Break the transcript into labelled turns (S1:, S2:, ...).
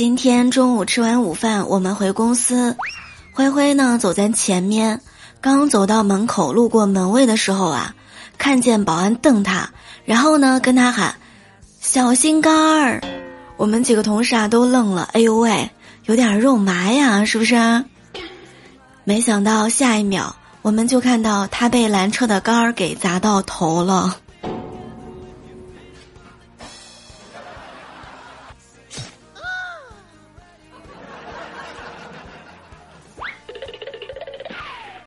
S1: 今天中午吃完午饭，我们回公司，灰灰呢走在前面，刚走到门口，路过门卫的时候啊，看见保安瞪他，然后呢跟他喊：“小心肝儿。”我们几个同事啊都愣了，哎呦喂，有点肉麻呀，是不是？没想到下一秒，我们就看到他被拦车的杆儿给砸到头了。